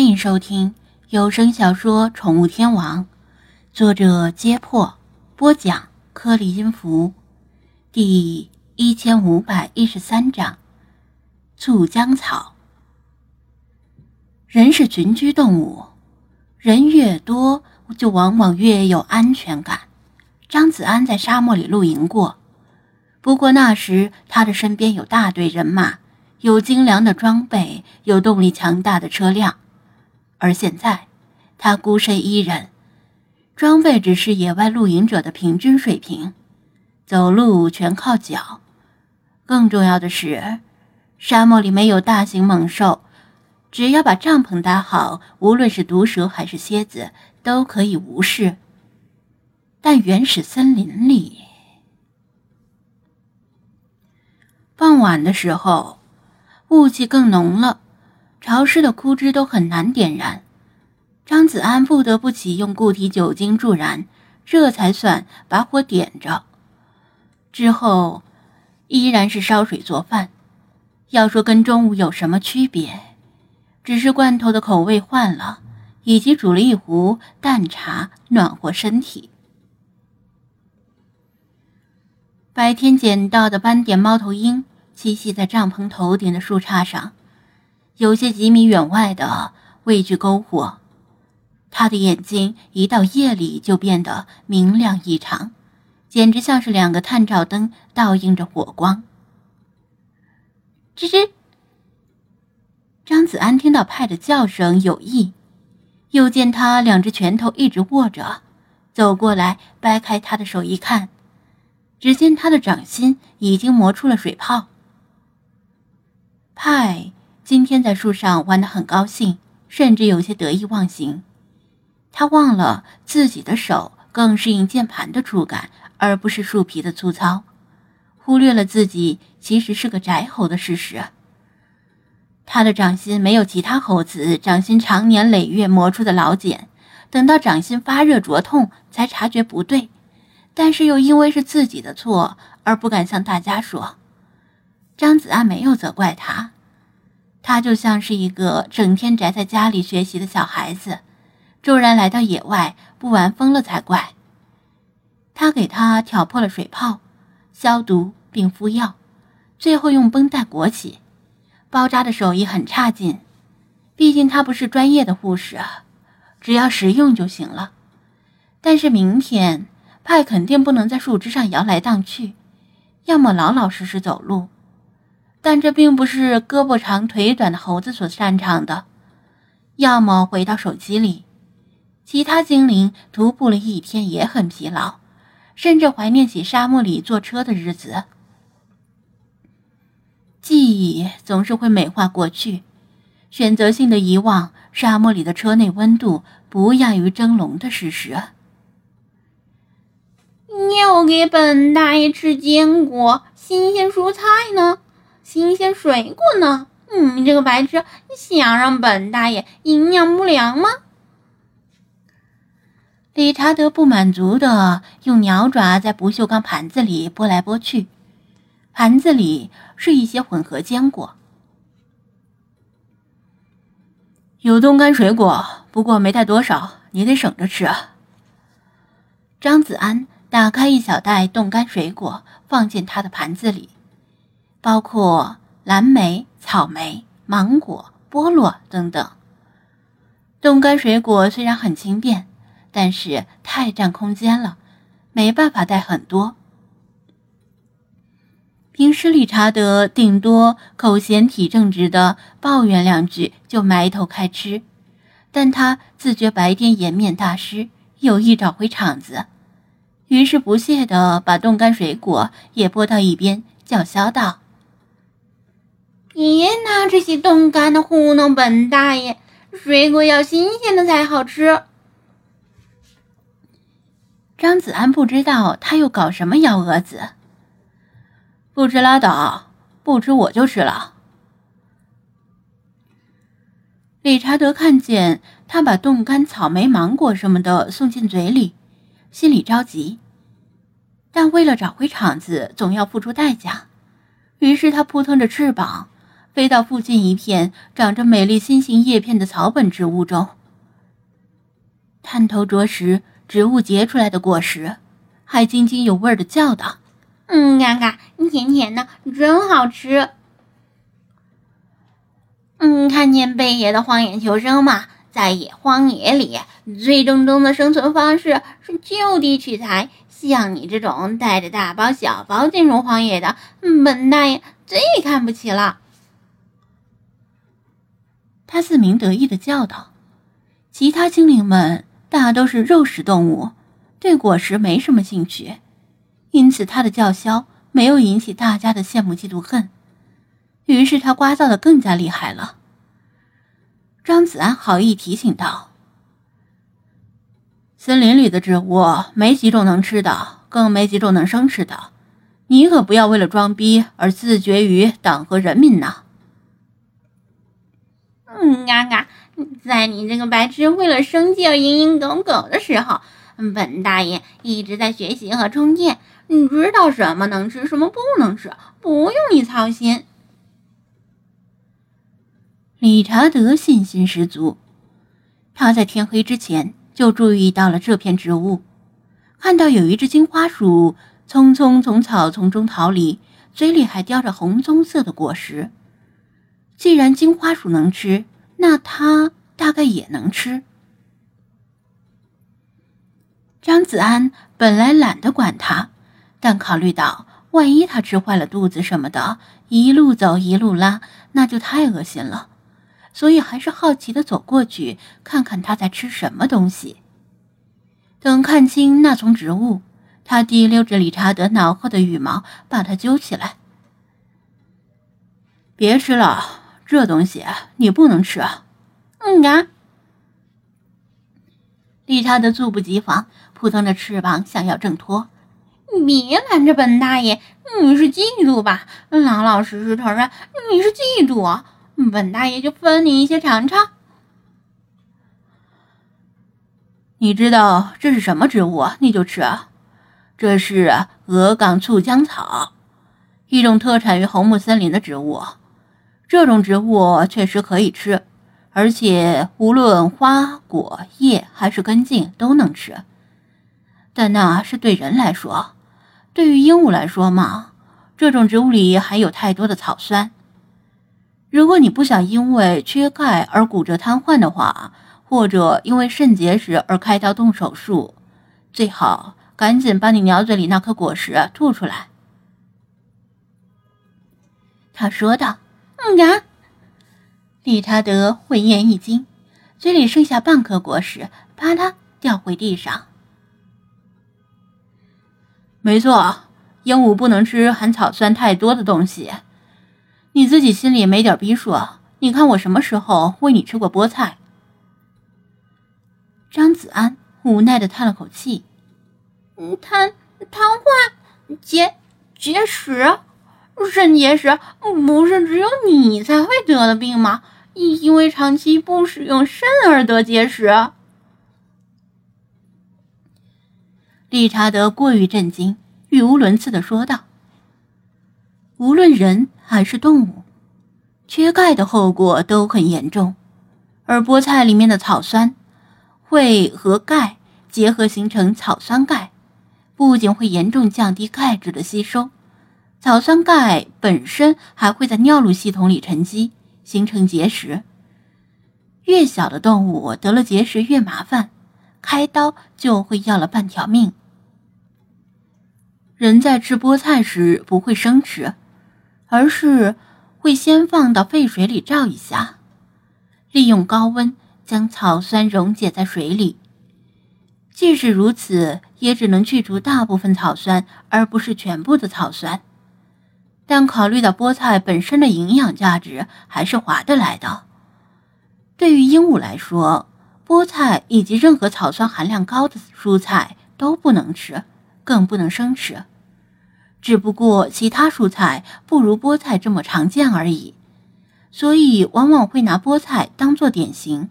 欢迎收听有声小说《宠物天王》，作者：揭破，播讲：颗粒音符，第一千五百一十三章：醋浆草。人是群居动物，人越多，就往往越有安全感。张子安在沙漠里露营过，不过那时他的身边有大队人马，有精良的装备，有动力强大的车辆。而现在，他孤身一人，装备只是野外露营者的平均水平，走路全靠脚。更重要的是，沙漠里没有大型猛兽，只要把帐篷搭好，无论是毒蛇还是蝎子都可以无视。但原始森林里，傍晚的时候，雾气更浓了。潮湿的枯枝都很难点燃，张子安不得不启用固体酒精助燃，这才算把火点着。之后依然是烧水做饭。要说跟中午有什么区别，只是罐头的口味换了，以及煮了一壶淡茶暖和身体。白天捡到的斑点猫头鹰栖息在帐篷头顶的树杈上。有些几米远外的畏惧篝火，他的眼睛一到夜里就变得明亮异常，简直像是两个探照灯倒映着火光。吱吱！张子安听到派的叫声有意，又见他两只拳头一直握着，走过来掰开他的手一看，只见他的掌心已经磨出了水泡。派。今天在树上玩得很高兴，甚至有些得意忘形。他忘了自己的手更适应键盘的触感，而不是树皮的粗糙，忽略了自己其实是个宅猴的事实。他的掌心没有其他猴子掌心长年累月磨出的老茧，等到掌心发热灼痛才察觉不对，但是又因为是自己的错而不敢向大家说。张子安没有责怪他。他就像是一个整天宅在家里学习的小孩子，骤然来到野外，不玩疯了才怪。他给他挑破了水泡，消毒并敷药，最后用绷带裹起。包扎的手艺很差劲，毕竟他不是专业的护士，只要实用就行了。但是明天派肯定不能在树枝上摇来荡去，要么老老实实走路。但这并不是胳膊长腿短的猴子所擅长的，要么回到手机里。其他精灵徒步了一天也很疲劳，甚至怀念起沙漠里坐车的日子。记忆总是会美化过去，选择性的遗忘沙漠里的车内温度不亚于蒸笼的事实。要给本大爷吃坚果、新鲜蔬菜呢。新鲜水果呢？嗯，你这个白痴，你想让本大爷营养不良吗？理查德不满足的用鸟爪在不锈钢盘子里拨来拨去，盘子里是一些混合坚果，有冻干水果，不过没带多少，你得省着吃啊。张子安打开一小袋冻干水果，放进他的盘子里。包括蓝莓、草莓、芒果、菠萝等等。冻干水果虽然很轻便，但是太占空间了，没办法带很多。平时理查德顶多口嫌体正直的抱怨两句就埋头开吃，但他自觉白天颜面大失，有意找回场子，于是不屑的把冻干水果也拨到一边，叫嚣道。别拿这些冻干的糊弄本大爷，水果要新鲜的才好吃。张子安不知道他又搞什么幺蛾子，不吃拉倒，不吃我就吃了。理查德看见他把冻干草莓、芒果什么的送进嘴里，心里着急，但为了找回场子，总要付出代价，于是他扑腾着翅膀。飞到附近一片长着美丽心形叶片的草本植物中，探头啄食植物结出来的果实，还津津有味的叫道：“嗯，嘎嘎，甜甜的，真好吃。”嗯，看见贝爷的荒野求生吗？在野荒野里，最正宗的生存方式是就地取材。像你这种带着大包小包进入荒野的，本大爷最看不起了。他自鸣得意的叫道：“其他精灵们大都是肉食动物，对果实没什么兴趣，因此他的叫嚣没有引起大家的羡慕嫉妒恨。于是他聒噪的更加厉害了。”张子安好意提醒道。森林里的植物没几种能吃的，更没几种能生吃的。你可不要为了装逼而自绝于党和人民呐！嗯，嘎嘎，在你这个白痴为了生计而蝇营狗苟的时候，本大爷一直在学习和充电。你知道什么能吃，什么不能吃，不用你操心。理查德信心十足，他在天黑之前。就注意到了这片植物，看到有一只金花鼠匆匆从草丛中逃离，嘴里还叼着红棕色的果实。既然金花鼠能吃，那他大概也能吃。张子安本来懒得管他，但考虑到万一他吃坏了肚子什么的，一路走一路拉，那就太恶心了。所以还是好奇的走过去，看看他在吃什么东西。等看清那丛植物，他提溜着理查德脑后的羽毛，把它揪起来：“别吃了，这东西你不能吃。”嗯啊！理查德猝不及防，扑腾着翅膀想要挣脱。你别拦着本大爷，你是嫉妒吧？老老实实承认你是嫉妒。本大爷就分你一些尝尝。你知道这是什么植物，你就吃。这是鹅岗醋浆草，一种特产于红木森林的植物。这种植物确实可以吃，而且无论花、果、叶还是根茎都能吃。但那是对人来说，对于鹦鹉来说嘛，这种植物里含有太多的草酸。如果你不想因为缺钙而骨折瘫痪的话，或者因为肾结石而开刀动手术，最好赶紧把你鸟嘴里那颗果实吐出来。”他说道。“嗯呀。”理查德闻言一惊，嘴里剩下半颗果实，啪嗒掉回地上。没错，鹦鹉不能吃含草酸太多的东西。你自己心里没点逼数？你看我什么时候喂你吃过菠菜？张子安无奈的叹了口气：“嗯，瘫瘫痪，结结石，肾结石不是只有你才会得的病吗？因为长期不使用肾而得结石。”理查德过于震惊，语无伦次的说道：“无论人。”还是动物，缺钙的后果都很严重，而菠菜里面的草酸会和钙结合形成草酸钙，不仅会严重降低钙质的吸收，草酸钙本身还会在尿路系统里沉积，形成结石。越小的动物得了结石越麻烦，开刀就会要了半条命。人在吃菠菜时不会生吃。而是会先放到沸水里照一下，利用高温将草酸溶解在水里。即使如此，也只能去除大部分草酸，而不是全部的草酸。但考虑到菠菜本身的营养价值，还是划得来的。对于鹦鹉来说，菠菜以及任何草酸含量高的蔬菜都不能吃，更不能生吃。只不过其他蔬菜不如菠菜这么常见而已，所以往往会拿菠菜当做典型。